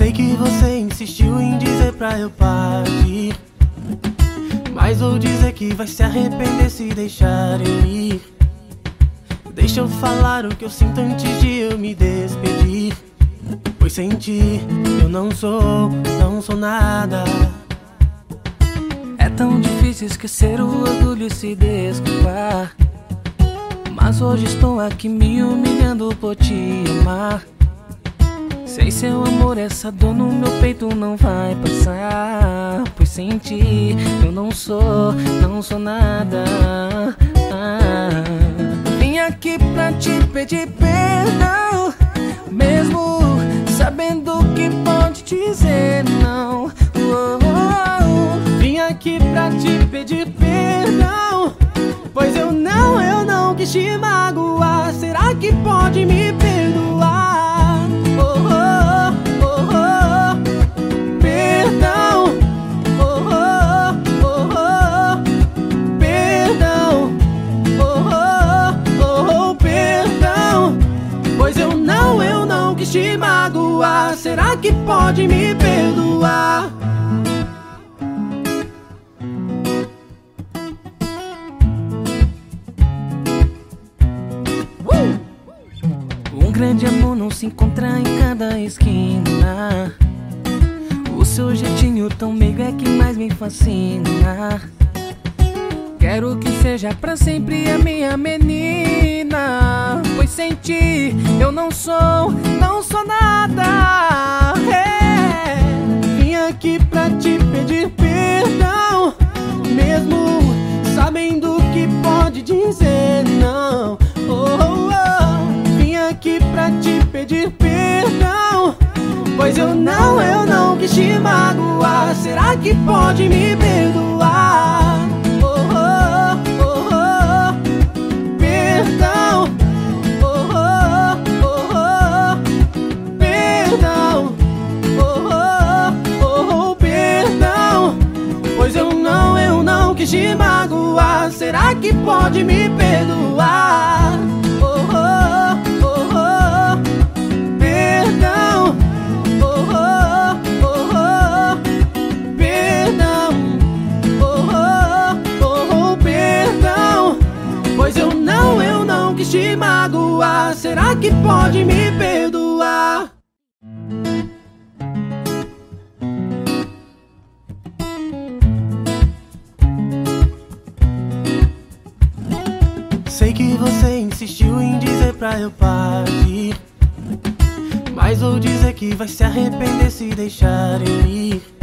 Sei que você insistiu em dizer pra eu partir. Mas vou dizer que vai se arrepender se deixar eu ir. Deixa eu falar o que eu sinto antes de eu me despedir. Pois sem ti eu não sou, não sou nada. É tão difícil esquecer o orgulho e se desculpar. Mas hoje estou aqui me humilhando por te amar. Sem seu amor, essa dor no meu peito não vai passar. Pois sem ti eu não sou, não sou nada. Ah, vim aqui pra te pedir perdão, mesmo sabendo que pode dizer não. Oh, oh, oh. Vim aqui pra te pedir perdão. Pois eu não, eu não quis te magoar. Será que pode me Será que pode me perdoar? Um grande amor não se encontra em cada esquina. O seu jeitinho tão meigo é que mais me fascina. Quero que seja pra sempre a minha menina. Ti eu não sou, não sou nada. É, vim aqui pra te pedir perdão, mesmo sabendo que pode dizer não. Oh, oh, oh. Vim aqui pra te pedir perdão, pois eu não, eu não quis te magoar. Será que pode me perdoar? Te magoar. Será que pode me perdoar? Oh, oh, oh, oh. Perdão. Oh, oh, oh. Perdão. Oh, oh, perdão. Pois eu não, eu não quis te magoar. Será que pode me perdoar? Sei que você insistiu em dizer pra eu partir. Mas vou dizer que vai se arrepender se deixar eu ir.